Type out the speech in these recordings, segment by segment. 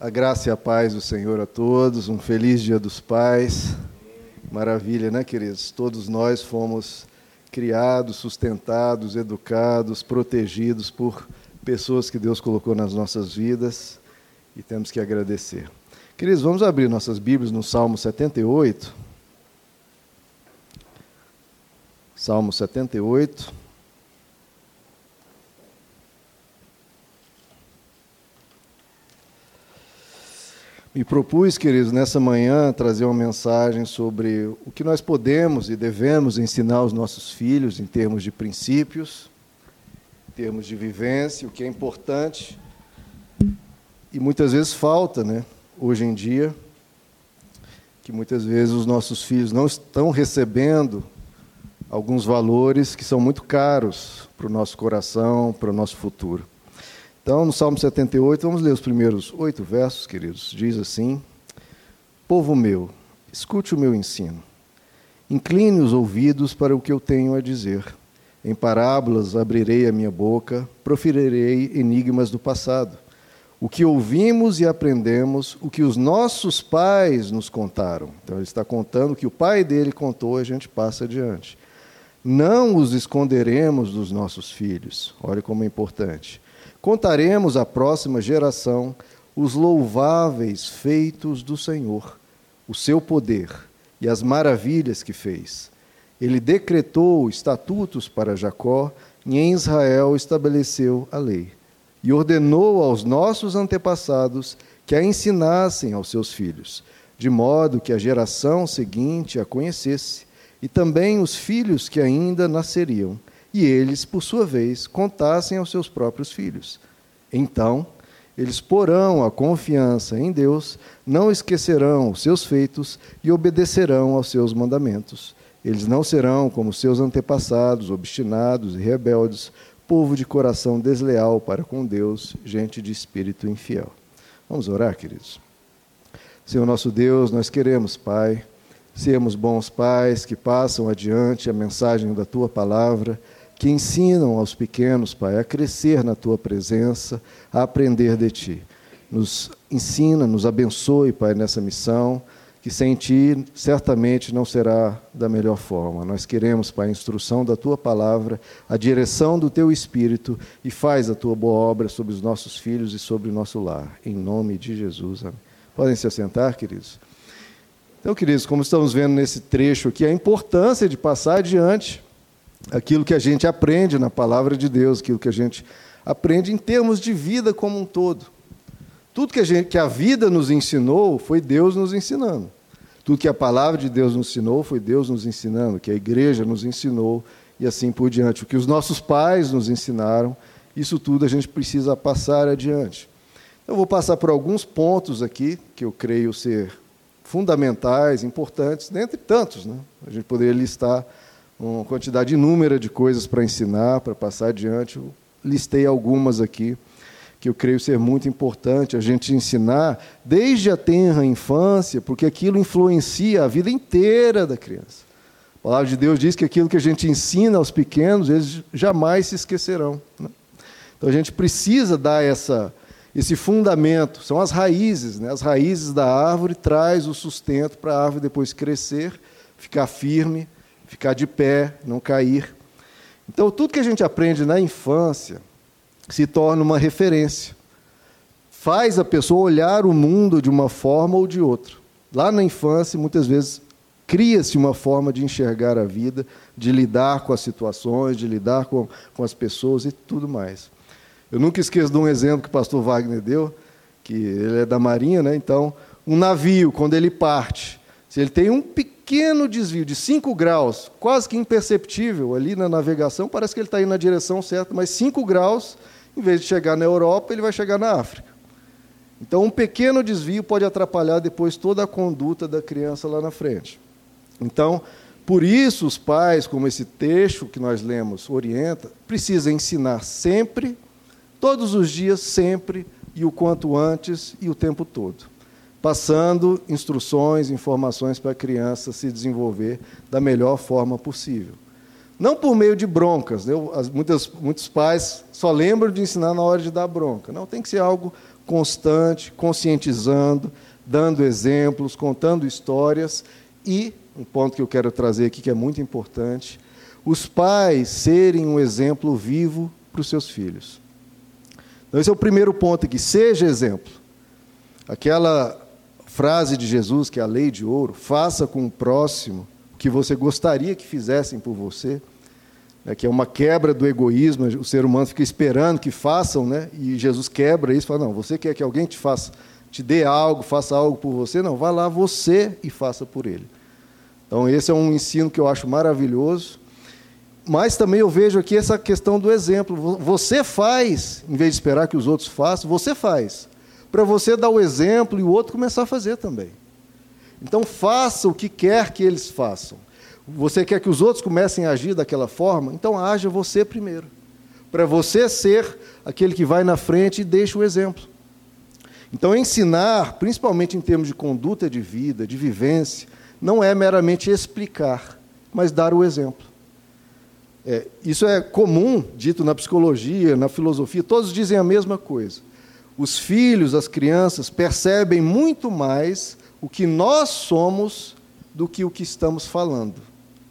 A graça e a paz do Senhor a todos, um feliz Dia dos Pais. Maravilha, né, queridos? Todos nós fomos criados, sustentados, educados, protegidos por pessoas que Deus colocou nas nossas vidas e temos que agradecer. Queridos, vamos abrir nossas Bíblias no Salmo 78. Salmo 78. Me propus, queridos, nessa manhã trazer uma mensagem sobre o que nós podemos e devemos ensinar aos nossos filhos em termos de princípios, em termos de vivência, o que é importante e muitas vezes falta, né? Hoje em dia, que muitas vezes os nossos filhos não estão recebendo alguns valores que são muito caros para o nosso coração, para o nosso futuro. Então, no Salmo 78, vamos ler os primeiros oito versos, queridos. Diz assim: Povo meu, escute o meu ensino. Incline os ouvidos para o que eu tenho a dizer. Em parábolas abrirei a minha boca, proferirei enigmas do passado. O que ouvimos e aprendemos, o que os nossos pais nos contaram. Então, ele está contando o que o pai dele contou, a gente passa adiante. Não os esconderemos dos nossos filhos. Olha como é importante Contaremos à próxima geração os louváveis feitos do Senhor, o seu poder e as maravilhas que fez. Ele decretou estatutos para Jacó e em Israel estabeleceu a lei. E ordenou aos nossos antepassados que a ensinassem aos seus filhos, de modo que a geração seguinte a conhecesse, e também os filhos que ainda nasceriam e eles, por sua vez, contassem aos seus próprios filhos. Então, eles porão a confiança em Deus, não esquecerão os seus feitos e obedecerão aos seus mandamentos. Eles não serão como seus antepassados, obstinados e rebeldes, povo de coração desleal para com Deus, gente de espírito infiel. Vamos orar, queridos. Senhor nosso Deus, nós queremos, Pai, sermos bons pais que passam adiante a mensagem da tua palavra que ensinam aos pequenos, Pai, a crescer na tua presença, a aprender de ti. Nos ensina, nos abençoe, Pai, nessa missão, que sem ti certamente não será da melhor forma. Nós queremos, Pai, a instrução da tua palavra, a direção do teu espírito e faz a tua boa obra sobre os nossos filhos e sobre o nosso lar. Em nome de Jesus. Amém. Podem se assentar, queridos? Então, queridos, como estamos vendo nesse trecho aqui, a importância de passar adiante aquilo que a gente aprende na palavra de Deus, aquilo que a gente aprende em termos de vida como um todo. Tudo que a, gente, que a vida nos ensinou foi Deus nos ensinando. Tudo que a palavra de Deus nos ensinou foi Deus nos ensinando, que a igreja nos ensinou e assim por diante. O que os nossos pais nos ensinaram, isso tudo a gente precisa passar adiante. Eu vou passar por alguns pontos aqui que eu creio ser fundamentais, importantes, dentre tantos. Né? A gente poderia listar uma quantidade inúmera de coisas para ensinar, para passar adiante. Eu listei algumas aqui que eu creio ser muito importante a gente ensinar desde a tenra infância, porque aquilo influencia a vida inteira da criança. A palavra de Deus diz que aquilo que a gente ensina aos pequenos, eles jamais se esquecerão. Né? Então a gente precisa dar essa, esse fundamento, são as raízes, né? as raízes da árvore traz o sustento para a árvore depois crescer, ficar firme ficar de pé, não cair. Então, tudo que a gente aprende na infância se torna uma referência. Faz a pessoa olhar o mundo de uma forma ou de outra. Lá na infância, muitas vezes, cria-se uma forma de enxergar a vida, de lidar com as situações, de lidar com, com as pessoas e tudo mais. Eu nunca esqueço de um exemplo que o pastor Wagner deu, que ele é da Marinha, né? então, um navio, quando ele parte, se ele tem um pequeno desvio de 5 graus, quase que imperceptível ali na navegação, parece que ele está indo na direção certa, mas 5 graus, em vez de chegar na Europa, ele vai chegar na África. Então, um pequeno desvio pode atrapalhar depois toda a conduta da criança lá na frente. Então, por isso, os pais, como esse texto que nós lemos orienta, precisam ensinar sempre, todos os dias, sempre, e o quanto antes e o tempo todo passando instruções, informações para a criança se desenvolver da melhor forma possível. Não por meio de broncas, né? As, muitas, muitos pais só lembram de ensinar na hora de dar bronca. Não, tem que ser algo constante, conscientizando, dando exemplos, contando histórias e, um ponto que eu quero trazer aqui que é muito importante, os pais serem um exemplo vivo para os seus filhos. Então, esse é o primeiro ponto aqui: seja exemplo. Aquela frase de Jesus, que é a lei de ouro, faça com o próximo o que você gostaria que fizessem por você, né, que é uma quebra do egoísmo, o ser humano fica esperando que façam, né, e Jesus quebra isso, fala, não, você quer que alguém te faça, te dê algo, faça algo por você? Não, vá lá você e faça por ele. Então esse é um ensino que eu acho maravilhoso, mas também eu vejo aqui essa questão do exemplo. Você faz, em vez de esperar que os outros façam, você faz para você dar o exemplo e o outro começar a fazer também. Então faça o que quer que eles façam. Você quer que os outros comecem a agir daquela forma? Então haja você primeiro. Para você ser aquele que vai na frente e deixa o exemplo. Então ensinar, principalmente em termos de conduta de vida, de vivência, não é meramente explicar, mas dar o exemplo. É, isso é comum, dito na psicologia, na filosofia, todos dizem a mesma coisa os filhos, as crianças, percebem muito mais o que nós somos do que o que estamos falando.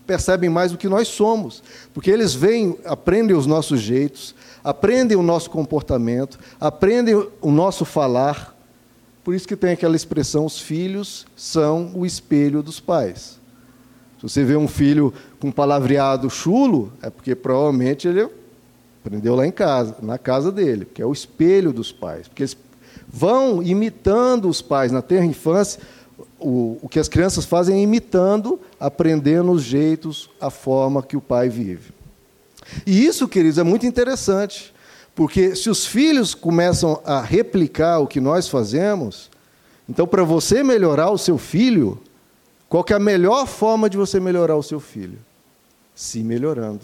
Percebem mais o que nós somos, porque eles vêm, aprendem os nossos jeitos, aprendem o nosso comportamento, aprendem o nosso falar. Por isso que tem aquela expressão: os filhos são o espelho dos pais. Se você vê um filho com palavreado chulo, é porque provavelmente ele Aprendeu lá em casa, na casa dele, que é o espelho dos pais. Porque eles vão imitando os pais na terra infância. O, o que as crianças fazem é imitando, aprendendo os jeitos, a forma que o pai vive. E isso, queridos, é muito interessante, porque se os filhos começam a replicar o que nós fazemos, então para você melhorar o seu filho, qual é a melhor forma de você melhorar o seu filho? Se melhorando.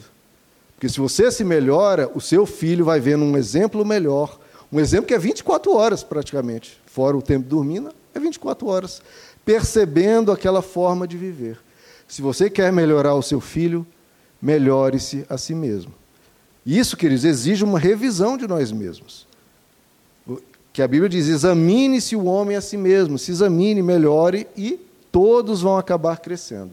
Porque se você se melhora, o seu filho vai vendo um exemplo melhor. Um exemplo que é 24 horas praticamente, fora o tempo dormindo, é 24 horas, percebendo aquela forma de viver. Se você quer melhorar o seu filho, melhore-se a si mesmo. Isso, queridos, exige uma revisão de nós mesmos. Que a Bíblia diz: examine-se o homem a si mesmo, se examine, melhore e todos vão acabar crescendo.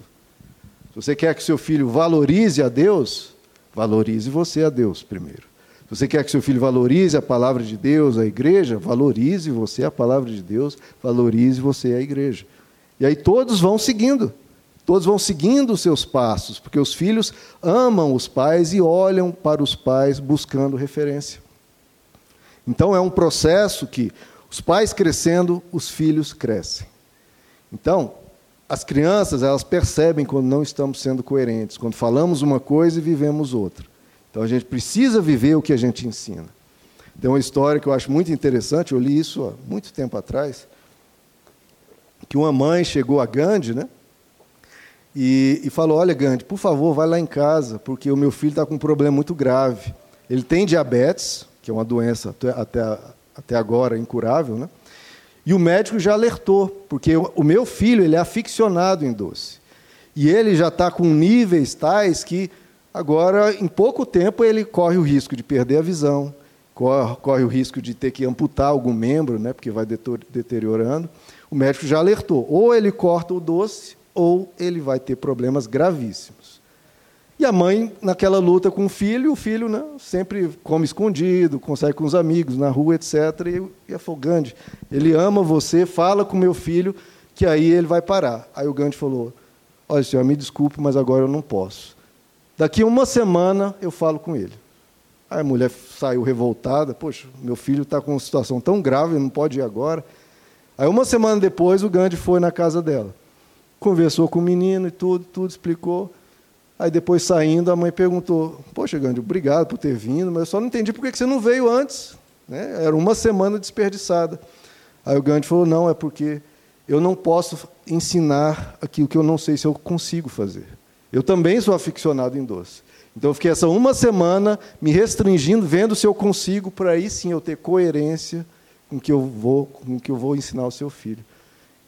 Se você quer que seu filho valorize a Deus, Valorize você a Deus primeiro. Se você quer que seu filho valorize a palavra de Deus, a igreja, valorize você a palavra de Deus, valorize você a igreja. E aí todos vão seguindo. Todos vão seguindo os seus passos, porque os filhos amam os pais e olham para os pais buscando referência. Então é um processo que os pais crescendo, os filhos crescem. Então, as crianças, elas percebem quando não estamos sendo coerentes, quando falamos uma coisa e vivemos outra. Então a gente precisa viver o que a gente ensina. Tem uma história que eu acho muito interessante, eu li isso há muito tempo atrás, que uma mãe chegou a Gandhi, né? E, e falou: Olha, Gandhi, por favor, vai lá em casa, porque o meu filho está com um problema muito grave. Ele tem diabetes, que é uma doença até, até agora incurável, né? E o médico já alertou, porque o meu filho ele é aficionado em doce. E ele já está com níveis tais que agora, em pouco tempo, ele corre o risco de perder a visão, corre, o risco de ter que amputar algum membro, né, porque vai deteriorando. O médico já alertou: ou ele corta o doce, ou ele vai ter problemas gravíssimos. E a mãe, naquela luta com o filho, o filho né, sempre come escondido, consegue com os amigos, na rua, etc. E, e falou, Gandhi, ele ama você, fala com meu filho, que aí ele vai parar. Aí o Gandhi falou, olha, senhor, me desculpe, mas agora eu não posso. Daqui uma semana eu falo com ele. Aí a mulher saiu revoltada, poxa, meu filho está com uma situação tão grave, não pode ir agora. Aí uma semana depois o Gandhi foi na casa dela. Conversou com o menino e tudo, tudo explicou. Aí depois saindo, a mãe perguntou: Poxa, Gandhi, obrigado por ter vindo, mas eu só não entendi por que você não veio antes. Né? Era uma semana desperdiçada. Aí o Gandhi falou: Não, é porque eu não posso ensinar aquilo que eu não sei se eu consigo fazer. Eu também sou aficionado em doce. Então eu fiquei essa uma semana me restringindo, vendo se eu consigo, para aí sim eu ter coerência com que eu vou, com que eu vou ensinar ao seu filho.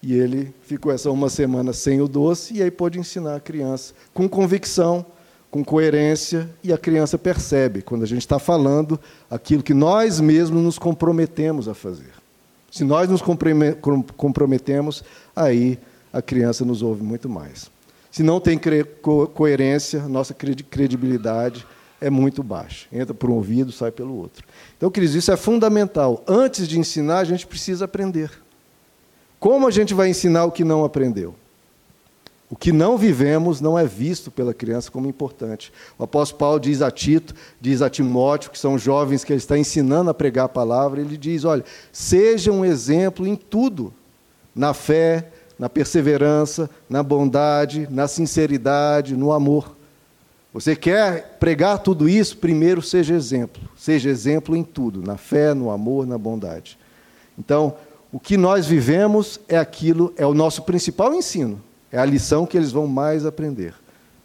E ele ficou essa uma semana sem o doce e aí pôde ensinar a criança com convicção, com coerência, e a criança percebe quando a gente está falando aquilo que nós mesmos nos comprometemos a fazer. Se nós nos comprometemos, aí a criança nos ouve muito mais. Se não tem coerência, nossa credibilidade é muito baixa. Entra por um ouvido, sai pelo outro. Então, queridos, isso é fundamental. Antes de ensinar, a gente precisa aprender. Como a gente vai ensinar o que não aprendeu? O que não vivemos não é visto pela criança como importante. O apóstolo Paulo diz a Tito, diz a Timóteo, que são jovens que ele está ensinando a pregar a palavra, ele diz: olha, seja um exemplo em tudo, na fé, na perseverança, na bondade, na sinceridade, no amor. Você quer pregar tudo isso? Primeiro seja exemplo. Seja exemplo em tudo, na fé, no amor, na bondade. Então, o que nós vivemos é aquilo, é o nosso principal ensino. É a lição que eles vão mais aprender.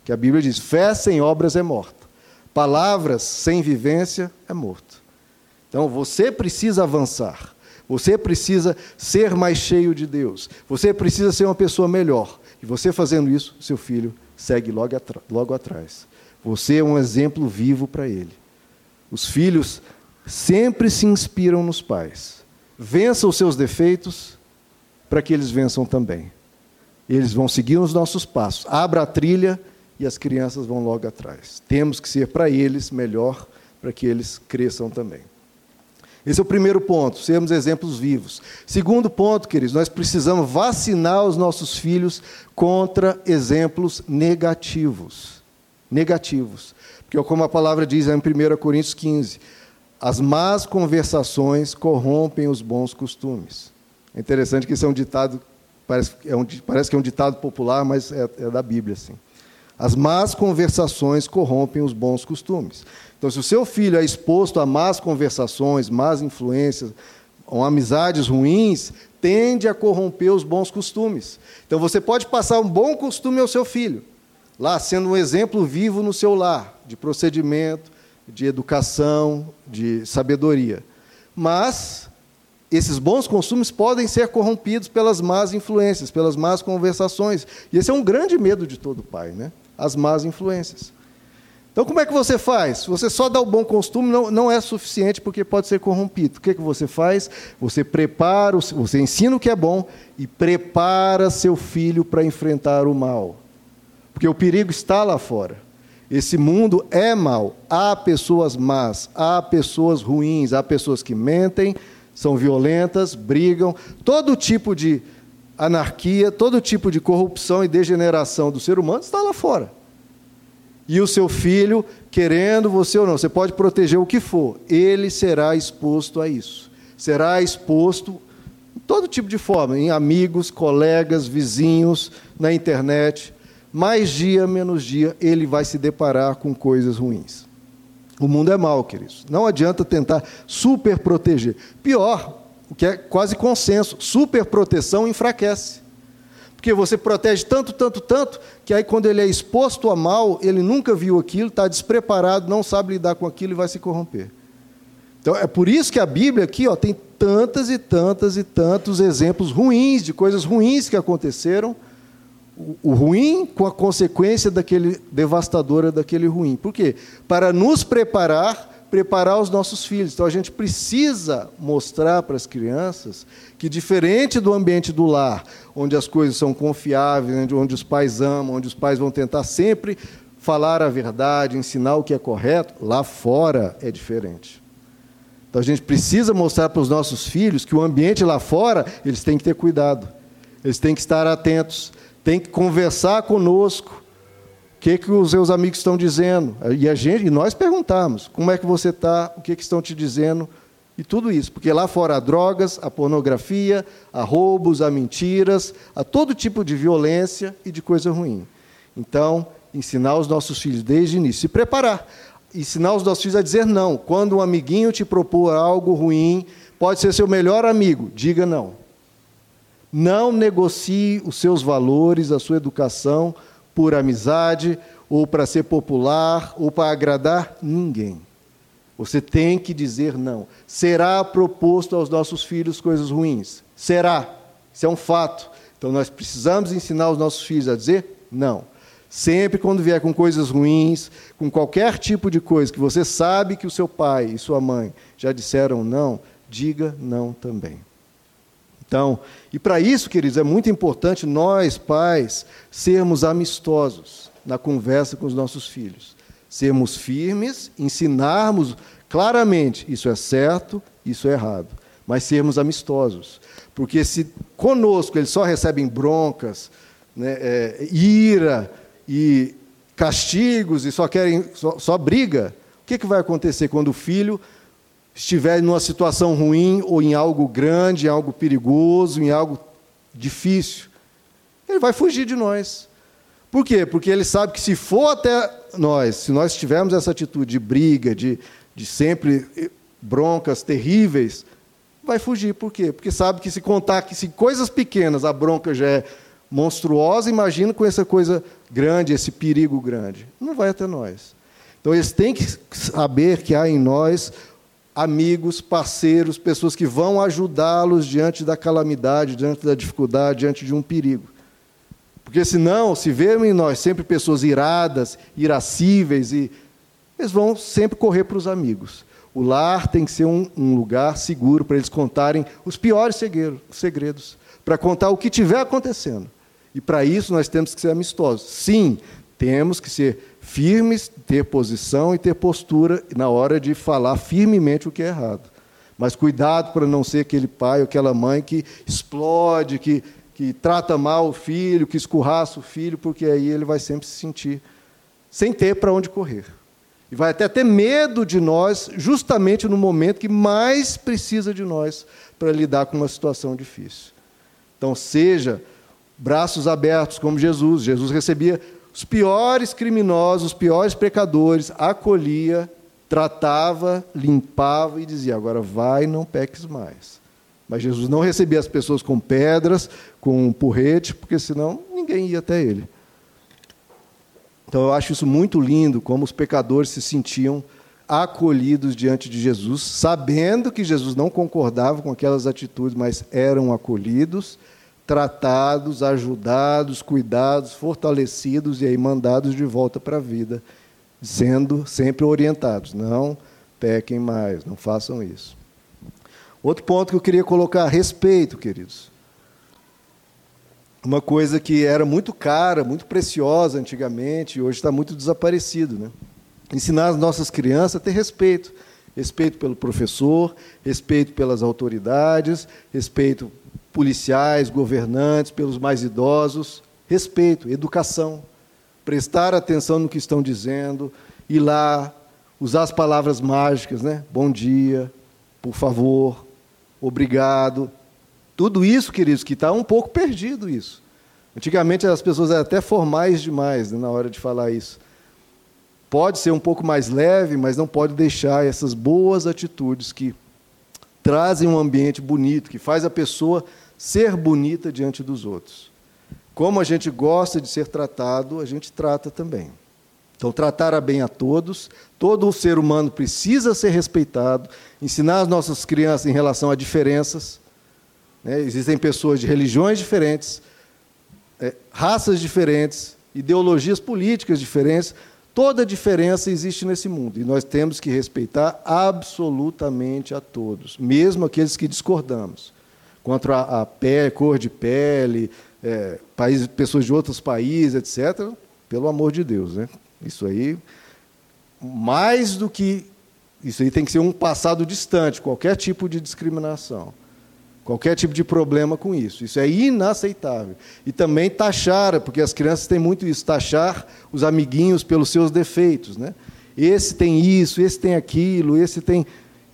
Que a Bíblia diz: fé sem obras é morta. Palavras sem vivência é morto. Então você precisa avançar. Você precisa ser mais cheio de Deus. Você precisa ser uma pessoa melhor. E você fazendo isso, seu filho segue logo, logo atrás. Você é um exemplo vivo para ele. Os filhos sempre se inspiram nos pais. Vença os seus defeitos para que eles vençam também. Eles vão seguir os nossos passos. Abra a trilha e as crianças vão logo atrás. Temos que ser para eles melhor, para que eles cresçam também. Esse é o primeiro ponto, sermos exemplos vivos. Segundo ponto, queridos, nós precisamos vacinar os nossos filhos contra exemplos negativos. Negativos. Porque, como a palavra diz em 1 Coríntios 15, as más conversações corrompem os bons costumes. É interessante que isso é um ditado Parece, é um, parece que é um ditado popular, mas é, é da Bíblia. Assim. As más conversações corrompem os bons costumes. Então, se o seu filho é exposto a más conversações, más influências, ou amizades ruins, tende a corromper os bons costumes. Então, você pode passar um bom costume ao seu filho, lá sendo um exemplo vivo no seu lar, de procedimento, de educação, de sabedoria. Mas esses bons costumes podem ser corrompidos pelas más influências, pelas más conversações. E esse é um grande medo de todo pai, né? As más influências. Então, como é que você faz? Você só dá o bom costume não, não é suficiente porque pode ser corrompido. O que, é que você faz? Você prepara, você ensina o que é bom e prepara seu filho para enfrentar o mal. Porque o perigo está lá fora. Esse mundo é mal. Há pessoas más, há pessoas ruins, há pessoas que mentem, são violentas, brigam, todo tipo de anarquia, todo tipo de corrupção e degeneração do ser humano está lá fora. E o seu filho, querendo você ou não, você pode proteger o que for, ele será exposto a isso. Será exposto em todo tipo de forma, em amigos, colegas, vizinhos, na internet. Mais dia, menos dia, ele vai se deparar com coisas ruins. O mundo é mau, queridos. Não adianta tentar super proteger. Pior, o que é quase consenso, super proteção enfraquece. Porque você protege tanto, tanto, tanto, que aí quando ele é exposto a mal, ele nunca viu aquilo, está despreparado, não sabe lidar com aquilo e vai se corromper. Então é por isso que a Bíblia aqui ó, tem tantas e tantas e tantos exemplos ruins, de coisas ruins que aconteceram, o ruim com a consequência daquele devastadora daquele ruim. Por quê? Para nos preparar, preparar os nossos filhos. Então a gente precisa mostrar para as crianças que diferente do ambiente do lar, onde as coisas são confiáveis, onde os pais amam, onde os pais vão tentar sempre falar a verdade, ensinar o que é correto, lá fora é diferente. Então a gente precisa mostrar para os nossos filhos que o ambiente lá fora, eles têm que ter cuidado. Eles têm que estar atentos tem que conversar conosco. O que, que os seus amigos estão dizendo? E, a gente, e nós perguntamos: como é que você está? O que, que estão te dizendo? E tudo isso, porque lá fora há drogas, há pornografia, há roubos, há mentiras, há todo tipo de violência e de coisa ruim. Então, ensinar os nossos filhos desde o início, se preparar, ensinar os nossos filhos a dizer não. Quando um amiguinho te propor algo ruim, pode ser seu melhor amigo, diga não. Não negocie os seus valores, a sua educação por amizade, ou para ser popular, ou para agradar ninguém. Você tem que dizer não. Será proposto aos nossos filhos coisas ruins? Será. Isso é um fato. Então nós precisamos ensinar os nossos filhos a dizer não. Sempre quando vier com coisas ruins, com qualquer tipo de coisa que você sabe que o seu pai e sua mãe já disseram não, diga não também. Então, e para isso, queridos, é muito importante nós, pais, sermos amistosos na conversa com os nossos filhos. Sermos firmes, ensinarmos claramente isso é certo, isso é errado, mas sermos amistosos. Porque se conosco eles só recebem broncas, né, é, ira e castigos e só querem só, só briga, o que, que vai acontecer quando o filho estiver numa situação ruim ou em algo grande, em algo perigoso, em algo difícil, ele vai fugir de nós. Por quê? Porque ele sabe que se for até nós, se nós tivermos essa atitude de briga, de, de sempre broncas terríveis, vai fugir. Por quê? Porque sabe que se contar que se coisas pequenas a bronca já é monstruosa, imagina com essa coisa grande, esse perigo grande. Não vai até nós. Então eles têm que saber que há em nós amigos, parceiros, pessoas que vão ajudá-los diante da calamidade, diante da dificuldade, diante de um perigo. Porque senão, se verem em nós sempre pessoas iradas, irascíveis, e eles vão sempre correr para os amigos. O lar tem que ser um, um lugar seguro para eles contarem os piores segredos, para contar o que estiver acontecendo. E para isso nós temos que ser amistosos. Sim, temos que ser firmes, ter posição e ter postura na hora de falar firmemente o que é errado. Mas cuidado para não ser aquele pai ou aquela mãe que explode, que, que trata mal o filho, que escurraça o filho, porque aí ele vai sempre se sentir sem ter para onde correr. E vai até ter medo de nós, justamente no momento que mais precisa de nós para lidar com uma situação difícil. Então, seja braços abertos como Jesus. Jesus recebia os piores criminosos, os piores pecadores, acolhia, tratava, limpava e dizia: agora vai, não peques mais. Mas Jesus não recebia as pessoas com pedras, com um porrete, porque senão ninguém ia até ele. Então eu acho isso muito lindo, como os pecadores se sentiam acolhidos diante de Jesus, sabendo que Jesus não concordava com aquelas atitudes, mas eram acolhidos tratados, ajudados, cuidados, fortalecidos e aí mandados de volta para a vida, sendo sempre orientados. Não pequem mais, não façam isso. Outro ponto que eu queria colocar, respeito, queridos. Uma coisa que era muito cara, muito preciosa antigamente, e hoje está muito desaparecido. Né? Ensinar as nossas crianças a ter respeito. Respeito pelo professor, respeito pelas autoridades, respeito policiais, governantes, pelos mais idosos. Respeito, educação, prestar atenção no que estão dizendo, ir lá, usar as palavras mágicas, né? Bom dia, por favor, obrigado. Tudo isso, queridos, que está um pouco perdido isso. Antigamente as pessoas eram até formais demais né, na hora de falar isso. Pode ser um pouco mais leve, mas não pode deixar essas boas atitudes que trazem um ambiente bonito, que faz a pessoa ser bonita diante dos outros. Como a gente gosta de ser tratado, a gente trata também. Então, tratar a bem a todos, todo ser humano precisa ser respeitado, ensinar as nossas crianças em relação a diferenças. Né? Existem pessoas de religiões diferentes, é, raças diferentes, ideologias políticas diferentes. Toda diferença existe nesse mundo e nós temos que respeitar absolutamente a todos, mesmo aqueles que discordamos contra a, pele, cor de pele, é, países, pessoas de outros países, etc. Pelo amor de Deus, né? Isso aí, mais do que isso aí tem que ser um passado distante, qualquer tipo de discriminação, qualquer tipo de problema com isso. Isso é inaceitável. E também taxar, porque as crianças têm muito isso, taxar os amiguinhos pelos seus defeitos, né? Esse tem isso, esse tem aquilo, esse tem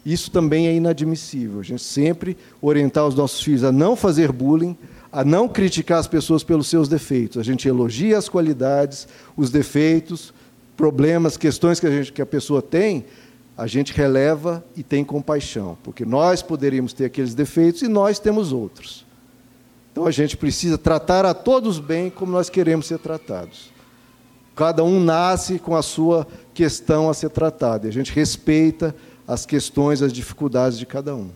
isso também é inadmissível. A gente sempre orientar os nossos filhos a não fazer bullying, a não criticar as pessoas pelos seus defeitos. A gente elogia as qualidades, os defeitos, problemas, questões que a, gente, que a pessoa tem, a gente releva e tem compaixão, porque nós poderíamos ter aqueles defeitos e nós temos outros. Então a gente precisa tratar a todos bem como nós queremos ser tratados. Cada um nasce com a sua questão a ser tratada, e a gente respeita as questões, as dificuldades de cada um.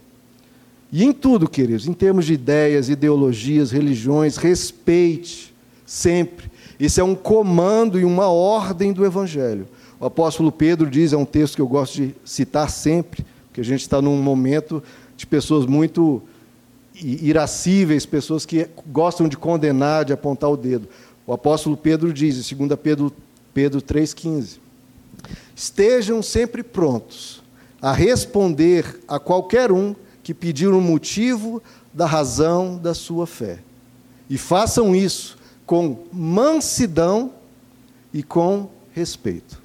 E em tudo, queridos, em termos de ideias, ideologias, religiões, respeite sempre. Isso é um comando e uma ordem do Evangelho. O apóstolo Pedro diz, é um texto que eu gosto de citar sempre, porque a gente está num momento de pessoas muito irascíveis, pessoas que gostam de condenar, de apontar o dedo. O apóstolo Pedro diz, em 2 Pedro, Pedro 3,15: Estejam sempre prontos a responder a qualquer um que pedir um motivo da razão da sua fé. E façam isso com mansidão e com respeito.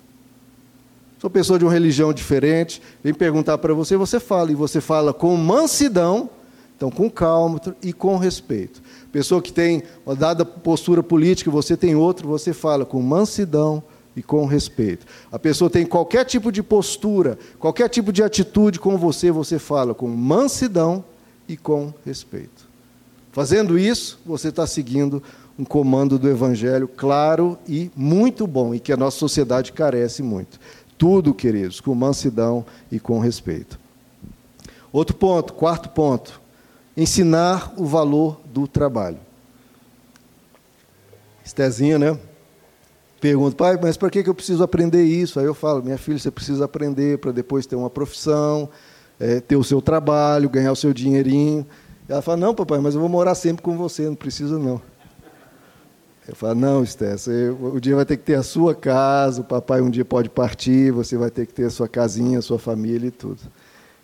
Sou pessoa de uma religião diferente, vem perguntar para você, você fala, e você fala com mansidão, então com calma e com respeito. Pessoa que tem uma dada postura política, você tem outra, você fala com mansidão e com respeito. A pessoa tem qualquer tipo de postura, qualquer tipo de atitude com você, você fala com mansidão e com respeito. Fazendo isso, você está seguindo um comando do Evangelho claro e muito bom, e que a nossa sociedade carece muito. Tudo, queridos, com mansidão e com respeito. Outro ponto, quarto ponto, ensinar o valor do trabalho. Estezinha, né? Pergunta, pai, mas para que eu preciso aprender isso? Aí eu falo, minha filha, você precisa aprender para depois ter uma profissão, é, ter o seu trabalho, ganhar o seu dinheirinho. Ela fala, não, papai, mas eu vou morar sempre com você, não precisa não. Eu falo, não, Esté, o dia vai ter que ter a sua casa, o papai um dia pode partir, você vai ter que ter a sua casinha, a sua família e tudo.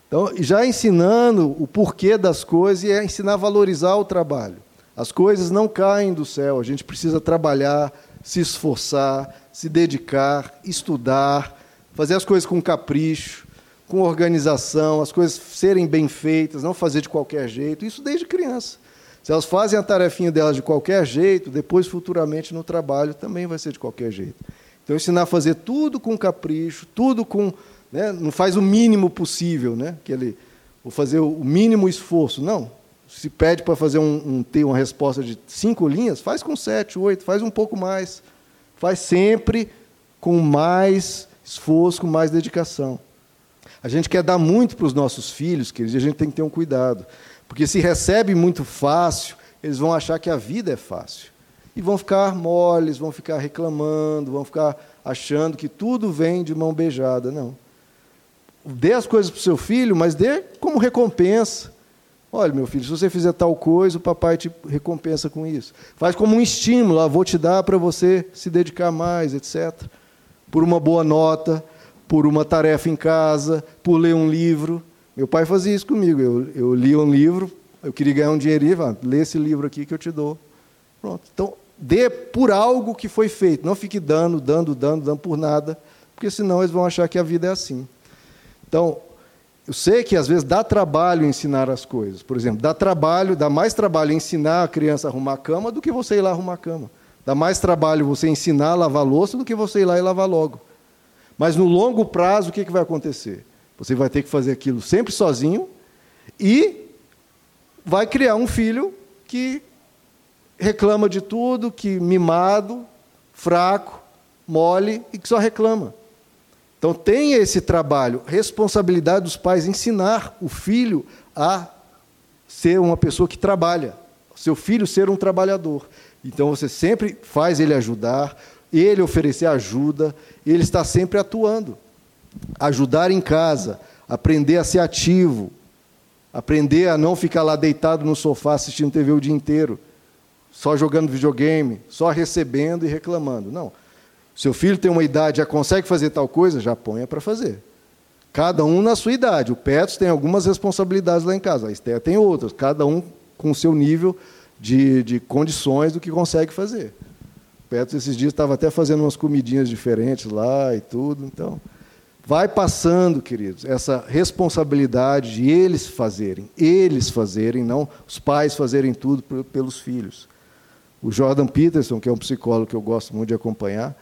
Então, já ensinando o porquê das coisas e é ensinar a valorizar o trabalho. As coisas não caem do céu, a gente precisa trabalhar, se esforçar, se dedicar, estudar, fazer as coisas com capricho, com organização, as coisas serem bem feitas, não fazer de qualquer jeito, isso desde criança. Se elas fazem a tarefinha delas de qualquer jeito, depois, futuramente, no trabalho, também vai ser de qualquer jeito. Então, ensinar a fazer tudo com capricho, tudo com. Né, não faz o mínimo possível, né, aquele, vou fazer o mínimo esforço. Não. Se pede para fazer um, um, ter uma resposta de cinco linhas, faz com sete, oito, faz um pouco mais. Faz sempre com mais esforço, com mais dedicação. A gente quer dar muito para os nossos filhos, queridos, e a gente tem que ter um cuidado. Porque se recebe muito fácil, eles vão achar que a vida é fácil. E vão ficar moles, vão ficar reclamando, vão ficar achando que tudo vem de mão beijada. Não. Dê as coisas para o seu filho, mas dê como recompensa. Olha, meu filho, se você fizer tal coisa, o papai te recompensa com isso. Faz como um estímulo, ah, vou te dar para você se dedicar mais, etc. Por uma boa nota, por uma tarefa em casa, por ler um livro. Meu pai fazia isso comigo. Eu, eu lia um livro, eu queria ganhar um dinheirinho, falava, lê esse livro aqui que eu te dou. Pronto. Então, dê por algo que foi feito. Não fique dando, dando, dando, dando por nada, porque senão eles vão achar que a vida é assim. Então, eu sei que às vezes dá trabalho ensinar as coisas. Por exemplo, dá trabalho, dá mais trabalho ensinar a criança a arrumar a cama do que você ir lá arrumar a cama. Dá mais trabalho você ensinar a lavar louça do que você ir lá e lavar logo. Mas no longo prazo, o que, que vai acontecer? Você vai ter que fazer aquilo sempre sozinho e vai criar um filho que reclama de tudo, que mimado, fraco, mole e que só reclama. Então tenha esse trabalho, responsabilidade dos pais ensinar o filho a ser uma pessoa que trabalha, seu filho ser um trabalhador. Então você sempre faz ele ajudar, ele oferecer ajuda, ele está sempre atuando ajudar em casa, aprender a ser ativo, aprender a não ficar lá deitado no sofá assistindo TV o dia inteiro, só jogando videogame, só recebendo e reclamando. Não. Seu filho tem uma idade, já consegue fazer tal coisa, já ponha para fazer. Cada um na sua idade. O Petros tem algumas responsabilidades lá em casa, a Esther tem outras, cada um com o seu nível de, de condições do que consegue fazer. O Petros esses dias estava até fazendo umas comidinhas diferentes lá e tudo, então vai passando, queridos, essa responsabilidade de eles fazerem, eles fazerem, não os pais fazerem tudo pelos filhos. O Jordan Peterson, que é um psicólogo que eu gosto muito de acompanhar,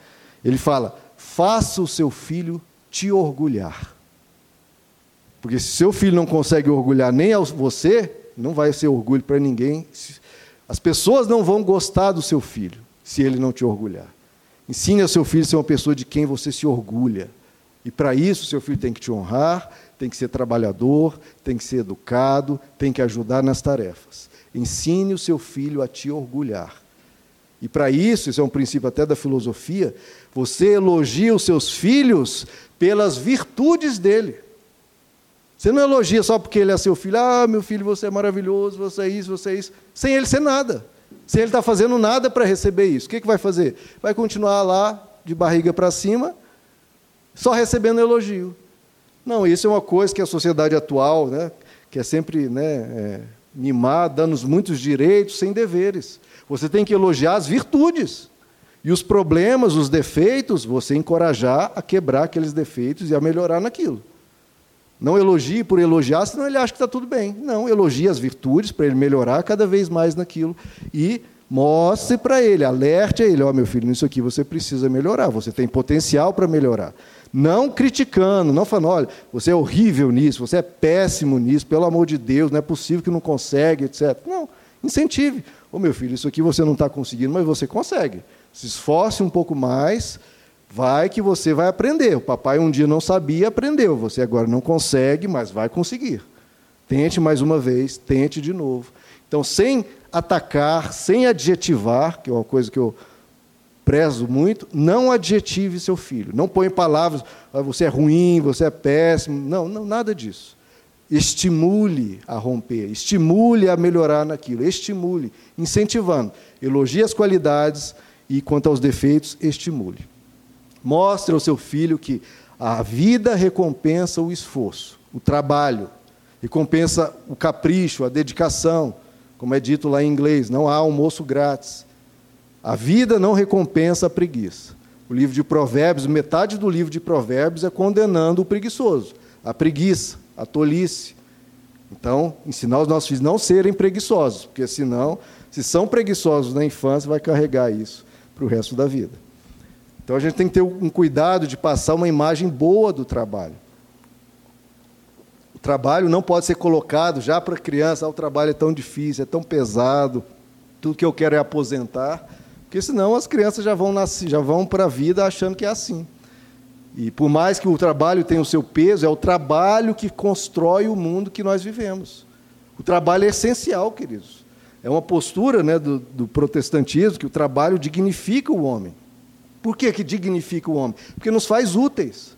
ele fala: faça o seu filho te orgulhar. Porque se seu filho não consegue orgulhar nem a você, não vai ser orgulho para ninguém. As pessoas não vão gostar do seu filho se ele não te orgulhar. Ensine ao seu filho a ser uma pessoa de quem você se orgulha. E para isso, seu filho tem que te honrar, tem que ser trabalhador, tem que ser educado, tem que ajudar nas tarefas. Ensine o seu filho a te orgulhar. E para isso, isso é um princípio até da filosofia, você elogia os seus filhos pelas virtudes dele. Você não elogia só porque ele é seu filho. Ah, meu filho, você é maravilhoso, você é isso, você é isso. Sem ele ser nada. Sem ele estar tá fazendo nada para receber isso. O que, que vai fazer? Vai continuar lá, de barriga para cima, só recebendo elogio. Não, isso é uma coisa que a sociedade atual, né, que é sempre né, é, mimar, dando muitos direitos sem deveres. Você tem que elogiar as virtudes. E os problemas, os defeitos, você encorajar a quebrar aqueles defeitos e a melhorar naquilo. Não elogie por elogiar, senão ele acha que está tudo bem. Não, elogie as virtudes para ele melhorar cada vez mais naquilo. E mostre para ele, alerte a ele: Ó, oh, meu filho, nisso aqui você precisa melhorar, você tem potencial para melhorar. Não criticando, não falando, olha, você é horrível nisso, você é péssimo nisso, pelo amor de Deus, não é possível que não consegue, etc. Não, incentive. Ô oh, meu filho, isso aqui você não está conseguindo, mas você consegue. Se esforce um pouco mais, vai que você vai aprender. O papai um dia não sabia, aprendeu. Você agora não consegue, mas vai conseguir. Tente mais uma vez, tente de novo. Então, sem atacar, sem adjetivar, que é uma coisa que eu prezo muito, não adjetive seu filho. Não põe palavras, ah, você é ruim, você é péssimo. Não, não, nada disso. Estimule a romper, estimule a melhorar naquilo, estimule, incentivando. Elogie as qualidades e, quanto aos defeitos, estimule. Mostre ao seu filho que a vida recompensa o esforço, o trabalho, recompensa o capricho, a dedicação, como é dito lá em inglês, não há almoço grátis. A vida não recompensa a preguiça. O livro de Provérbios, metade do livro de Provérbios é condenando o preguiçoso, a preguiça, a tolice. Então, ensinar os nossos filhos não serem preguiçosos, porque senão, se são preguiçosos na infância, vai carregar isso para o resto da vida. Então a gente tem que ter um cuidado de passar uma imagem boa do trabalho. O trabalho não pode ser colocado já para a criança, ah, o trabalho é tão difícil, é tão pesado, tudo que eu quero é aposentar. Porque senão as crianças já vão, nascer, já vão para a vida achando que é assim. E por mais que o trabalho tenha o seu peso, é o trabalho que constrói o mundo que nós vivemos. O trabalho é essencial, queridos. É uma postura né, do, do protestantismo que o trabalho dignifica o homem. Por que, que dignifica o homem? Porque nos faz úteis.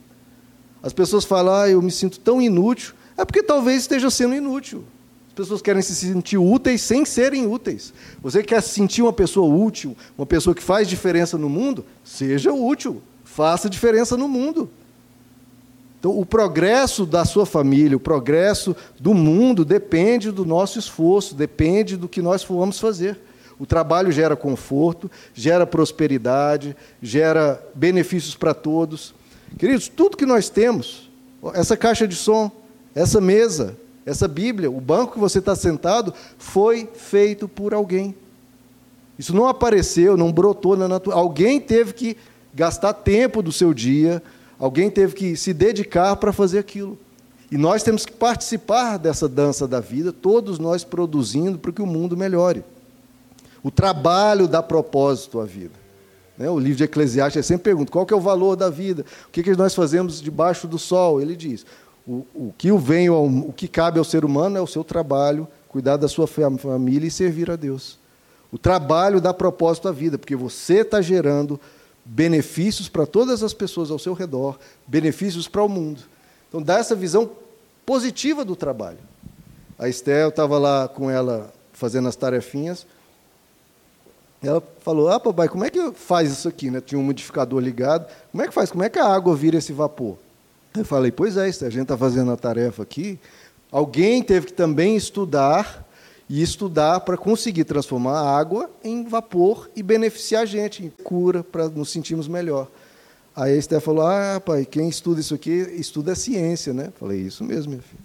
As pessoas falam, ah, eu me sinto tão inútil. É porque talvez esteja sendo inútil pessoas querem se sentir úteis sem serem úteis. Você quer se sentir uma pessoa útil, uma pessoa que faz diferença no mundo? Seja útil, faça diferença no mundo. Então, o progresso da sua família, o progresso do mundo depende do nosso esforço, depende do que nós formos fazer. O trabalho gera conforto, gera prosperidade, gera benefícios para todos. Queridos, tudo que nós temos, essa caixa de som, essa mesa, essa Bíblia, o banco que você está sentado, foi feito por alguém. Isso não apareceu, não brotou na natureza. Alguém teve que gastar tempo do seu dia, alguém teve que se dedicar para fazer aquilo. E nós temos que participar dessa dança da vida, todos nós produzindo para que o mundo melhore. O trabalho dá propósito à vida. Né? O livro de Eclesiastes sempre pergunta qual é o valor da vida, o que, nós fazemos debaixo do sol. Ele diz: o, o, que vem, o que cabe ao ser humano é o seu trabalho, cuidar da sua família e servir a Deus. O trabalho dá propósito à vida, porque você está gerando benefícios para todas as pessoas ao seu redor, benefícios para o mundo. Então, dá essa visão positiva do trabalho. A Estel estava lá com ela fazendo as tarefinhas. Ela falou: Ah, papai, como é que faz isso aqui? Né? Tinha um modificador ligado. Como é que faz? Como é que a água vira esse vapor? Eu falei, pois é, se a gente está fazendo a tarefa aqui, alguém teve que também estudar e estudar para conseguir transformar a água em vapor e beneficiar a gente, em cura, para nos sentirmos melhor. Aí a Esther falou, ah, pai, quem estuda isso aqui, estuda a ciência, né? Falei, isso mesmo, meu filho.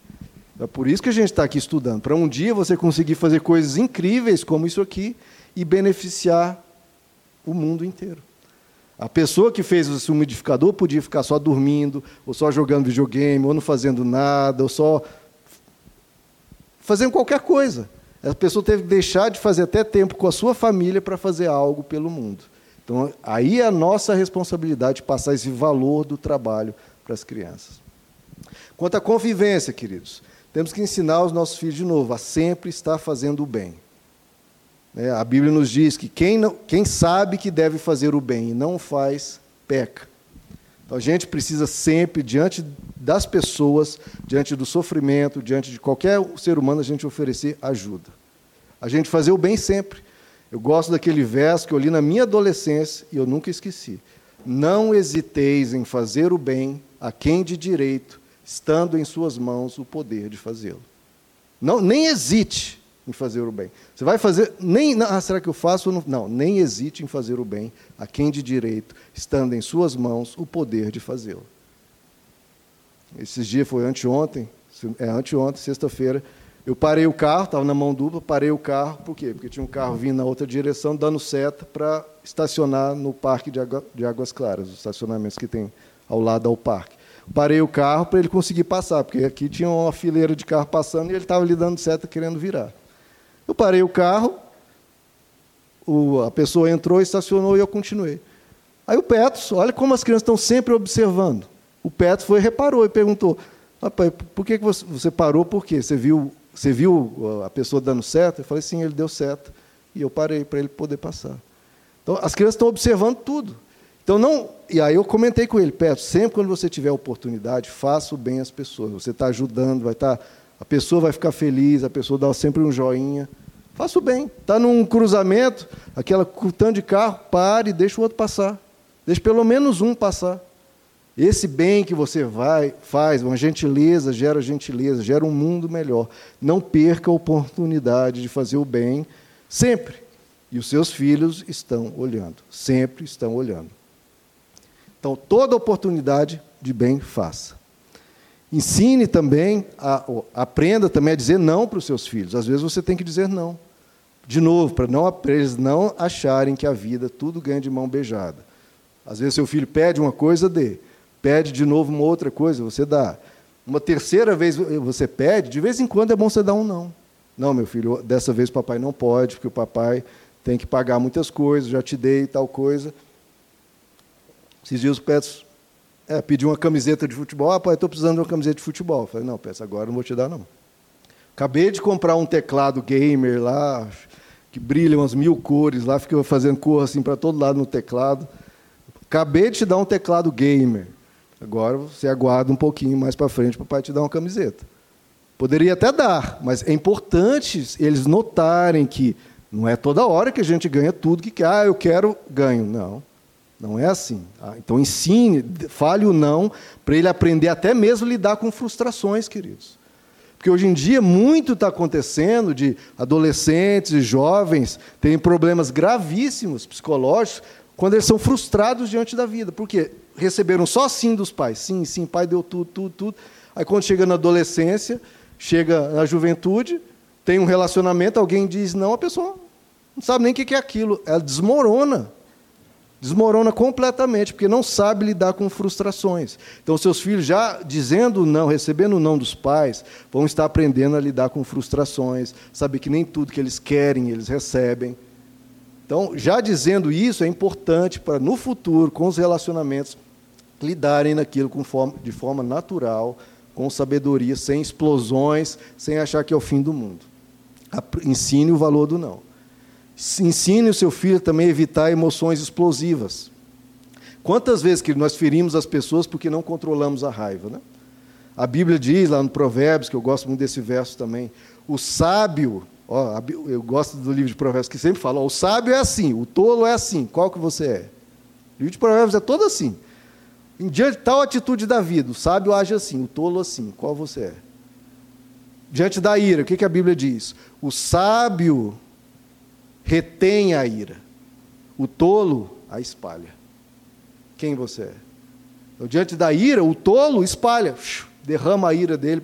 É por isso que a gente está aqui estudando, para um dia você conseguir fazer coisas incríveis como isso aqui e beneficiar o mundo inteiro. A pessoa que fez esse umidificador podia ficar só dormindo, ou só jogando videogame, ou não fazendo nada, ou só fazendo qualquer coisa. A pessoa teve que deixar de fazer até tempo com a sua família para fazer algo pelo mundo. Então, aí é a nossa responsabilidade de passar esse valor do trabalho para as crianças. Quanto à convivência, queridos, temos que ensinar os nossos filhos de novo a sempre estar fazendo o bem. É, a Bíblia nos diz que quem, não, quem sabe que deve fazer o bem e não faz, peca. Então a gente precisa sempre, diante das pessoas, diante do sofrimento, diante de qualquer ser humano, a gente oferecer ajuda. A gente fazer o bem sempre. Eu gosto daquele verso que eu li na minha adolescência e eu nunca esqueci. Não hesiteis em fazer o bem a quem de direito, estando em suas mãos o poder de fazê-lo. Não, nem hesite em fazer o bem. Você vai fazer, nem, ah, será que eu faço? Não, não, nem hesite em fazer o bem a quem de direito, estando em suas mãos o poder de fazê-lo. Esses dias foi anteontem, é anteontem, sexta-feira, eu parei o carro, estava na mão dupla, parei o carro, por quê? Porque tinha um carro vindo na outra direção, dando seta para estacionar no Parque de, Água, de Águas Claras, os estacionamentos que tem ao lado ao parque. Parei o carro para ele conseguir passar, porque aqui tinha uma fileira de carro passando e ele estava lhe dando seta querendo virar. Eu parei o carro, o, a pessoa entrou, estacionou e eu continuei. Aí o Petros, olha como as crianças estão sempre observando. O Petros foi reparou e perguntou: Papai, por que você, você parou? Por quê? Você viu, você viu a pessoa dando certo? Eu falei: Sim, ele deu certo. E eu parei para ele poder passar. Então, as crianças estão observando tudo. Então, não. E aí eu comentei com ele: Petros, sempre quando você tiver oportunidade, faça o bem às pessoas. Você está ajudando, vai estar. Tá a pessoa vai ficar feliz, a pessoa dá sempre um joinha. Faça o bem. Está num cruzamento, aquela curtando de carro, pare e deixa o outro passar. Deixe pelo menos um passar. Esse bem que você vai, faz, uma gentileza gera gentileza, gera um mundo melhor. Não perca a oportunidade de fazer o bem sempre. E os seus filhos estão olhando, sempre estão olhando. Então, toda oportunidade de bem faça. Ensine também, a, aprenda também a dizer não para os seus filhos. Às vezes você tem que dizer não. De novo, para não, eles não acharem que a vida tudo ganha de mão beijada. Às vezes seu filho pede uma coisa, dê. Pede de novo uma outra coisa, você dá. Uma terceira vez você pede, de vez em quando é bom você dar um não. Não, meu filho, dessa vez o papai não pode, porque o papai tem que pagar muitas coisas, já te dei tal coisa. Esses dias o Petros é, uma camiseta de futebol. Ah, pai, estou precisando de uma camiseta de futebol. Eu falei, não, peça agora não vou te dar, não. Acabei de comprar um teclado gamer lá, que brilha umas mil cores lá, fica fazendo cor assim para todo lado no teclado. Acabei de te dar um teclado gamer. Agora você aguarda um pouquinho mais para frente para o pai te dar uma camiseta. Poderia até dar, mas é importante eles notarem que não é toda hora que a gente ganha tudo que quer. Ah, eu quero, ganho. Não. Não é assim. Tá? Então ensine, fale o não, para ele aprender até mesmo lidar com frustrações, queridos. Porque hoje em dia muito está acontecendo de adolescentes e jovens terem problemas gravíssimos psicológicos quando eles são frustrados diante da vida. Por quê? Receberam só sim dos pais. Sim, sim, pai deu tudo, tudo, tudo. Aí quando chega na adolescência, chega na juventude, tem um relacionamento, alguém diz não, a pessoa não sabe nem o que é aquilo. Ela desmorona desmorona completamente, porque não sabe lidar com frustrações. Então, seus filhos, já dizendo não, recebendo não dos pais, vão estar aprendendo a lidar com frustrações, saber que nem tudo que eles querem eles recebem. Então, já dizendo isso, é importante para, no futuro, com os relacionamentos, lidarem naquilo forma, de forma natural, com sabedoria, sem explosões, sem achar que é o fim do mundo. Ensine o valor do não. Ensine o seu filho também a evitar emoções explosivas. Quantas vezes que nós ferimos as pessoas porque não controlamos a raiva, né? A Bíblia diz lá no Provérbios, que eu gosto muito desse verso também, o sábio, ó, eu gosto do livro de Provérbios que sempre fala, ó, o sábio é assim, o tolo é assim, qual que você é? O livro de Provérbios é todo assim. Em diante de tal atitude da vida, o sábio age assim, o tolo assim, qual você é? Diante da ira, o que, que a Bíblia diz? O sábio retém a ira. O tolo a espalha. Quem você é? Então, diante da ira, o tolo espalha, derrama a ira dele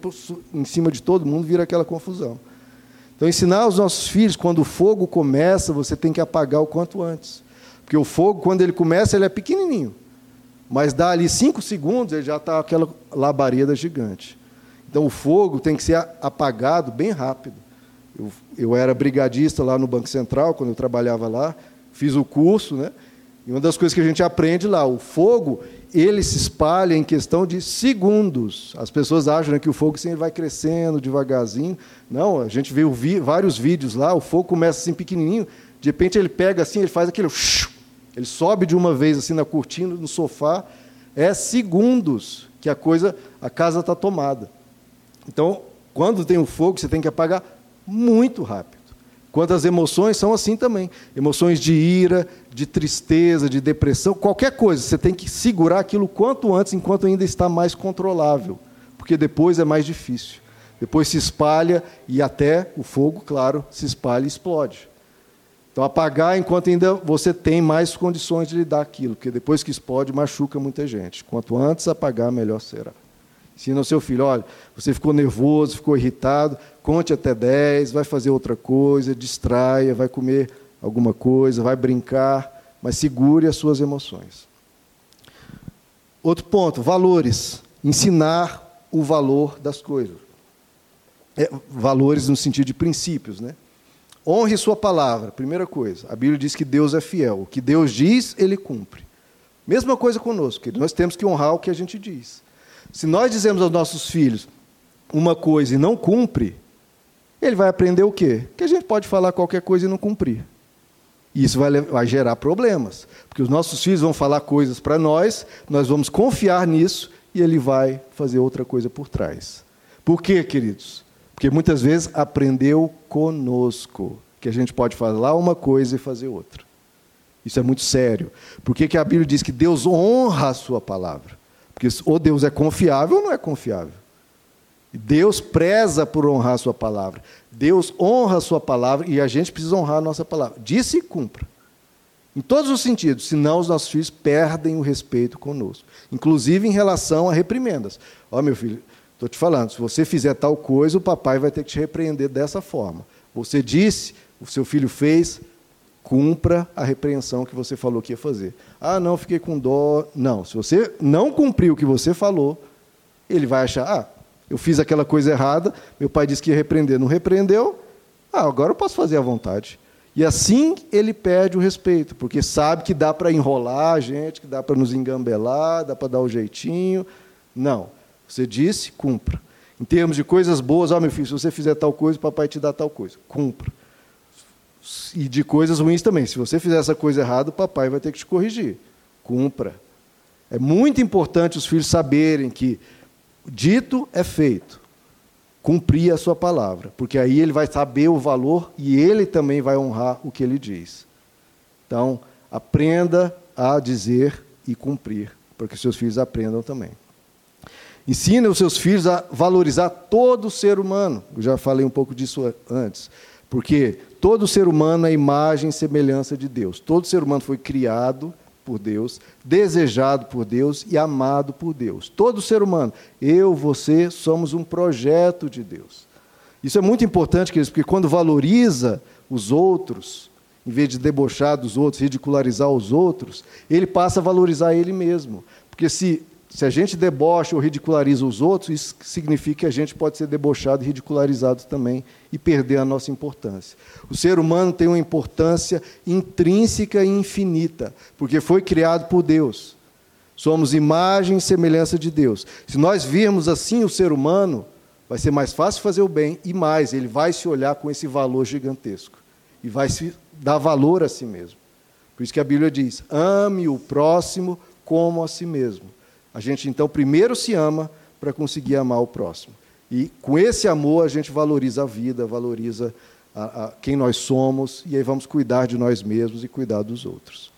em cima de todo mundo, vira aquela confusão. Então, ensinar aos nossos filhos, quando o fogo começa, você tem que apagar o quanto antes. Porque o fogo, quando ele começa, ele é pequenininho. Mas dá ali cinco segundos, ele já está aquela labareda gigante. Então, o fogo tem que ser apagado bem rápido. Eu, eu era brigadista lá no Banco Central, quando eu trabalhava lá, fiz o curso, né? E uma das coisas que a gente aprende lá, o fogo, ele se espalha em questão de segundos. As pessoas acham né, que o fogo assim, vai crescendo devagarzinho. Não, a gente viu vi, vários vídeos lá, o fogo começa assim pequenininho, de repente ele pega assim, ele faz aquele... Ele sobe de uma vez assim na cortina, no sofá, é segundos que a coisa, a casa está tomada. Então, quando tem o fogo, você tem que apagar muito rápido. Quanto as emoções são assim também. Emoções de ira, de tristeza, de depressão, qualquer coisa, você tem que segurar aquilo quanto antes, enquanto ainda está mais controlável, porque depois é mais difícil. Depois se espalha e até o fogo, claro, se espalha e explode. Então apagar enquanto ainda você tem mais condições de lidar aquilo, porque depois que explode machuca muita gente. Quanto antes apagar, melhor será. Ensina ao seu filho, olha, você ficou nervoso, ficou irritado, conte até 10, vai fazer outra coisa, distraia, vai comer alguma coisa, vai brincar, mas segure as suas emoções. Outro ponto, valores. Ensinar o valor das coisas. É, valores no sentido de princípios, né? Honre sua palavra, primeira coisa. A Bíblia diz que Deus é fiel. O que Deus diz, ele cumpre. Mesma coisa conosco, querido. Nós temos que honrar o que a gente diz. Se nós dizemos aos nossos filhos uma coisa e não cumpre, ele vai aprender o quê? Que a gente pode falar qualquer coisa e não cumprir. E isso vai, vai gerar problemas. Porque os nossos filhos vão falar coisas para nós, nós vamos confiar nisso e ele vai fazer outra coisa por trás. Por quê, queridos? Porque muitas vezes aprendeu conosco que a gente pode falar uma coisa e fazer outra. Isso é muito sério. Por que, que a Bíblia diz que Deus honra a sua palavra? Porque ou Deus é confiável ou não é confiável. Deus preza por honrar a sua palavra. Deus honra a sua palavra e a gente precisa honrar a nossa palavra. Disse e cumpra. Em todos os sentidos, senão os nossos filhos perdem o respeito conosco. Inclusive em relação a reprimendas. Ó, oh, meu filho, estou te falando, se você fizer tal coisa, o papai vai ter que te repreender dessa forma. Você disse, o seu filho fez, cumpra a repreensão que você falou que ia fazer. Ah, não, fiquei com dó. Não, se você não cumpriu o que você falou, ele vai achar, ah, eu fiz aquela coisa errada, meu pai disse que ia repreender, não repreendeu, ah, agora eu posso fazer à vontade. E assim ele perde o respeito, porque sabe que dá para enrolar a gente, que dá para nos engambelar, dá para dar o jeitinho. Não. Você disse, cumpra. Em termos de coisas boas, ó oh, meu filho, se você fizer tal coisa, papai te dá tal coisa. Cumpra e de coisas ruins também. Se você fizer essa coisa errada, o papai vai ter que te corrigir. Cumpra. É muito importante os filhos saberem que dito é feito. Cumprir a sua palavra, porque aí ele vai saber o valor e ele também vai honrar o que ele diz. Então, aprenda a dizer e cumprir, para que seus filhos aprendam também. Ensine os seus filhos a valorizar todo ser humano. Eu já falei um pouco disso antes. Porque todo ser humano é imagem e semelhança de Deus. Todo ser humano foi criado por Deus, desejado por Deus e amado por Deus. Todo ser humano, eu, você, somos um projeto de Deus. Isso é muito importante, queridos, porque quando valoriza os outros, em vez de debochar dos outros, ridicularizar os outros, ele passa a valorizar ele mesmo. Porque se se a gente debocha ou ridiculariza os outros, isso significa que a gente pode ser debochado e ridicularizado também e perder a nossa importância. O ser humano tem uma importância intrínseca e infinita, porque foi criado por Deus. Somos imagem e semelhança de Deus. Se nós virmos assim o ser humano, vai ser mais fácil fazer o bem e mais, ele vai se olhar com esse valor gigantesco e vai se dar valor a si mesmo. Por isso que a Bíblia diz: ame o próximo como a si mesmo. A gente então primeiro se ama para conseguir amar o próximo. E com esse amor a gente valoriza a vida, valoriza a, a, quem nós somos, e aí vamos cuidar de nós mesmos e cuidar dos outros.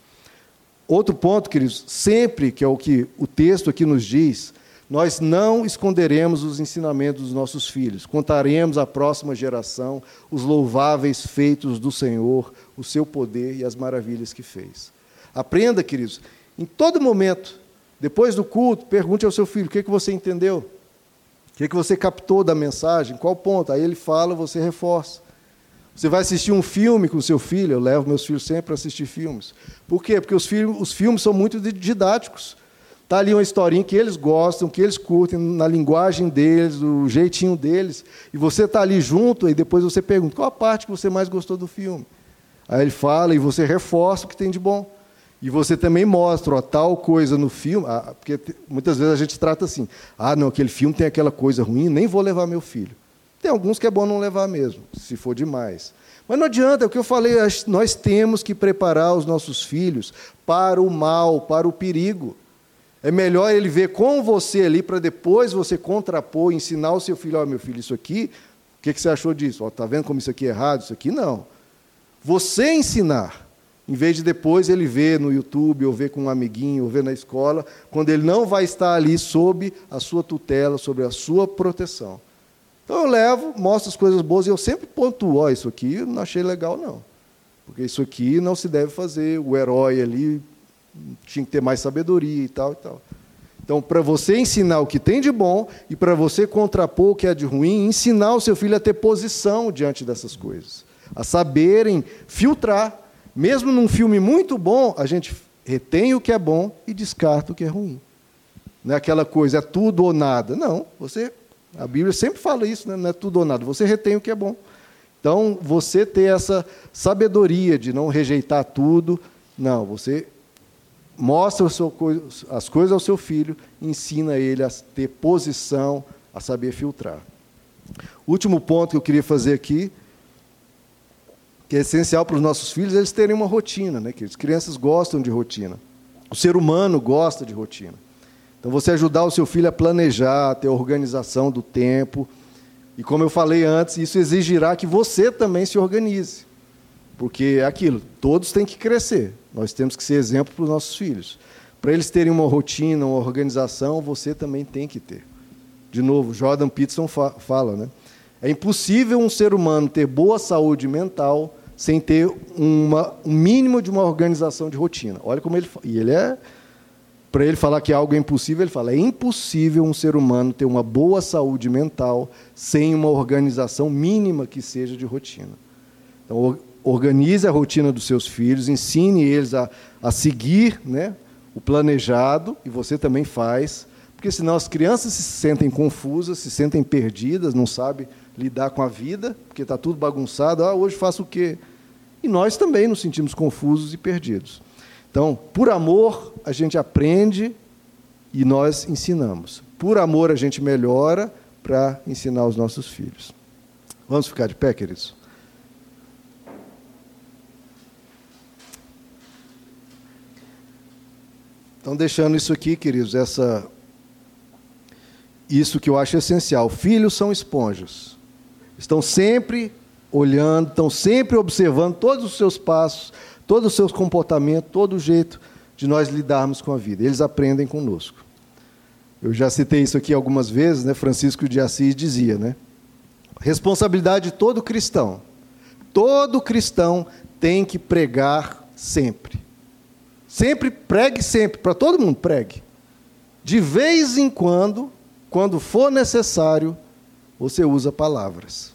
Outro ponto, queridos, sempre que é o que o texto aqui nos diz, nós não esconderemos os ensinamentos dos nossos filhos, contaremos à próxima geração os louváveis feitos do Senhor, o seu poder e as maravilhas que fez. Aprenda, queridos, em todo momento, depois do culto, pergunte ao seu filho: o que, é que você entendeu? O que, é que você captou da mensagem? Qual ponto? Aí ele fala, você reforça. Você vai assistir um filme com seu filho, eu levo meus filhos sempre para assistir filmes. Por quê? Porque os, os filmes são muito didáticos. Está ali uma historinha que eles gostam, que eles curtem, na linguagem deles, do jeitinho deles. E você está ali junto, e depois você pergunta: qual a parte que você mais gostou do filme? Aí ele fala, e você reforça o que tem de bom. E você também mostra ó, tal coisa no filme, ah, porque muitas vezes a gente trata assim: ah, não, aquele filme tem aquela coisa ruim, nem vou levar meu filho. Tem alguns que é bom não levar mesmo, se for demais. Mas não adianta, é o que eu falei, nós temos que preparar os nossos filhos para o mal, para o perigo. É melhor ele ver com você ali para depois você contrapor, ensinar o seu filho, ó, oh, meu filho, isso aqui, o que, que você achou disso? Está vendo como isso aqui é errado? Isso aqui não. Você ensinar, em vez de depois ele ver no YouTube, ou ver com um amiguinho, ou ver na escola, quando ele não vai estar ali sob a sua tutela, sobre a sua proteção. Então eu levo, mostro as coisas boas e eu sempre pontuo, ó, isso aqui eu não achei legal não. Porque isso aqui não se deve fazer, o herói ali tinha que ter mais sabedoria e tal e tal. Então, para você ensinar o que tem de bom e para você contrapor o que é de ruim, ensinar o seu filho a ter posição diante dessas coisas, a saberem filtrar. Mesmo num filme muito bom, a gente retém o que é bom e descarta o que é ruim. Não é aquela coisa, é tudo ou nada. Não, você, a Bíblia sempre fala isso, né? não é tudo ou nada. Você retém o que é bom. Então, você ter essa sabedoria de não rejeitar tudo, não, você mostra as coisas ao seu filho, ensina ele a ter posição, a saber filtrar. Último ponto que eu queria fazer aqui, que é essencial para os nossos filhos, eles terem uma rotina, né? Que as crianças gostam de rotina. O ser humano gosta de rotina. Então, você ajudar o seu filho a planejar, a ter organização do tempo. E como eu falei antes, isso exigirá que você também se organize. Porque é aquilo, todos têm que crescer. Nós temos que ser exemplo para os nossos filhos. Para eles terem uma rotina, uma organização, você também tem que ter. De novo, Jordan Peterson fala, né? É impossível um ser humano ter boa saúde mental sem ter uma, um mínimo de uma organização de rotina. Olha como ele e ele é para ele falar que algo é impossível, ele fala: é impossível um ser humano ter uma boa saúde mental sem uma organização mínima que seja de rotina. Então, organize a rotina dos seus filhos, ensine eles a, a seguir né, o planejado, e você também faz, porque senão as crianças se sentem confusas, se sentem perdidas, não sabem lidar com a vida, porque está tudo bagunçado. Ah, hoje faço o quê? E nós também nos sentimos confusos e perdidos. Então, por amor, a gente aprende e nós ensinamos. Por amor, a gente melhora para ensinar os nossos filhos. Vamos ficar de pé, queridos? Então, deixando isso aqui, queridos, essa, isso que eu acho essencial. Filhos são esponjas. Estão sempre olhando, estão sempre observando todos os seus passos, todos os seus comportamentos, todo o jeito de nós lidarmos com a vida. Eles aprendem conosco. Eu já citei isso aqui algumas vezes, né? Francisco de Assis dizia, né? Responsabilidade de todo cristão. Todo cristão tem que pregar sempre. Sempre pregue sempre, para todo mundo pregue. De vez em quando, quando for necessário, você usa palavras.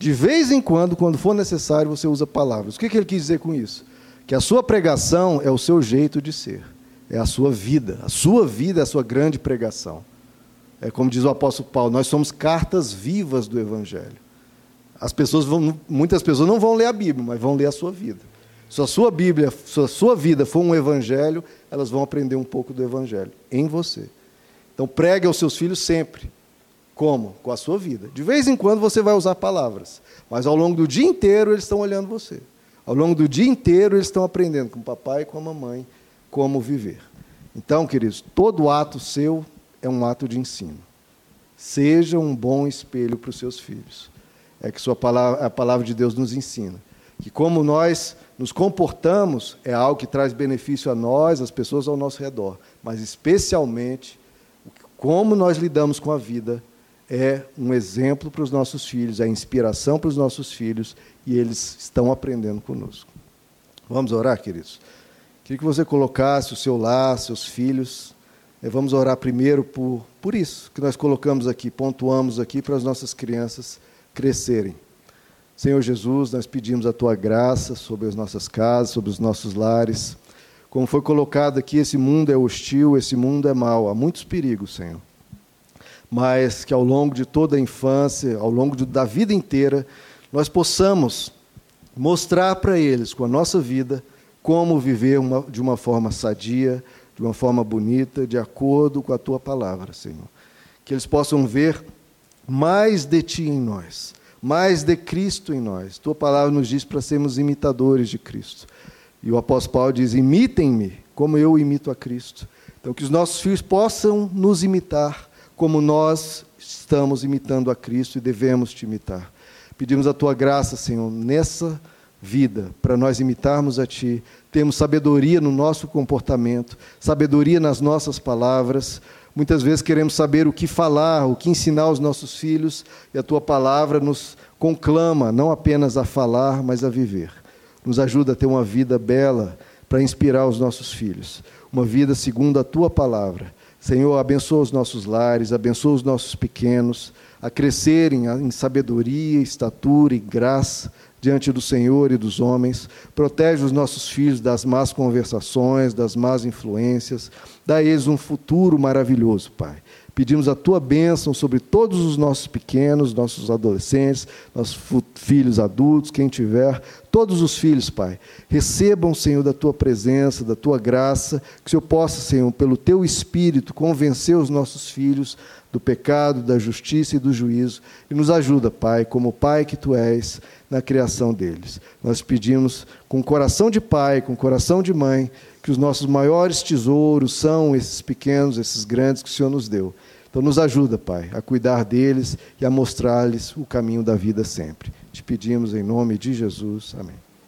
De vez em quando, quando for necessário, você usa palavras. O que, que ele quis dizer com isso? Que a sua pregação é o seu jeito de ser, é a sua vida. A sua vida é a sua grande pregação. É como diz o apóstolo Paulo, nós somos cartas vivas do Evangelho. As pessoas vão, muitas pessoas não vão ler a Bíblia, mas vão ler a sua vida. Se a sua Bíblia, se a sua vida for um evangelho, elas vão aprender um pouco do evangelho em você. Então pregue aos seus filhos sempre. Como? Com a sua vida. De vez em quando você vai usar palavras, mas ao longo do dia inteiro eles estão olhando você. Ao longo do dia inteiro eles estão aprendendo com o papai e com a mamãe como viver. Então, queridos, todo ato seu é um ato de ensino. Seja um bom espelho para os seus filhos. É que palavra, a palavra de Deus nos ensina que como nós nos comportamos é algo que traz benefício a nós, às pessoas ao nosso redor, mas especialmente como nós lidamos com a vida é um exemplo para os nossos filhos, é inspiração para os nossos filhos e eles estão aprendendo conosco. Vamos orar, queridos? Queria que você colocasse o seu lar, seus filhos. Vamos orar primeiro por, por isso que nós colocamos aqui, pontuamos aqui para as nossas crianças crescerem. Senhor Jesus, nós pedimos a tua graça sobre as nossas casas, sobre os nossos lares. Como foi colocado aqui, esse mundo é hostil, esse mundo é mau, há muitos perigos, Senhor. Mas que ao longo de toda a infância, ao longo de, da vida inteira, nós possamos mostrar para eles, com a nossa vida, como viver uma, de uma forma sadia, de uma forma bonita, de acordo com a tua palavra, Senhor. Que eles possam ver mais de ti em nós mais de Cristo em nós. Tua palavra nos diz para sermos imitadores de Cristo. E o apóstolo Paulo diz: imitem-me como eu imito a Cristo. Então, que os nossos filhos possam nos imitar como nós estamos imitando a Cristo e devemos te imitar. Pedimos a tua graça, Senhor, nessa vida, para nós imitarmos a Ti. Temos sabedoria no nosso comportamento, sabedoria nas nossas palavras. Muitas vezes queremos saber o que falar, o que ensinar aos nossos filhos, e a Tua palavra nos conclama não apenas a falar, mas a viver. Nos ajuda a ter uma vida bela para inspirar os nossos filhos uma vida segundo a tua palavra. Senhor, abençoa os nossos lares, abençoa os nossos pequenos, a crescerem em sabedoria, estatura e graça diante do Senhor e dos homens. Protege os nossos filhos das más conversações, das más influências. Dá eles um futuro maravilhoso, Pai. Pedimos a tua bênção sobre todos os nossos pequenos, nossos adolescentes, nossos filhos adultos, quem tiver, todos os filhos, Pai. Recebam, Senhor, da tua presença, da tua graça, que o Senhor possa, Senhor, pelo teu espírito, convencer os nossos filhos do pecado, da justiça e do juízo. E nos ajuda, Pai, como Pai que tu és, na criação deles. Nós pedimos com coração de pai, com coração de mãe, que os nossos maiores tesouros são esses pequenos, esses grandes que o Senhor nos deu. Então, nos ajuda, Pai, a cuidar deles e a mostrar-lhes o caminho da vida sempre. Te pedimos em nome de Jesus. Amém.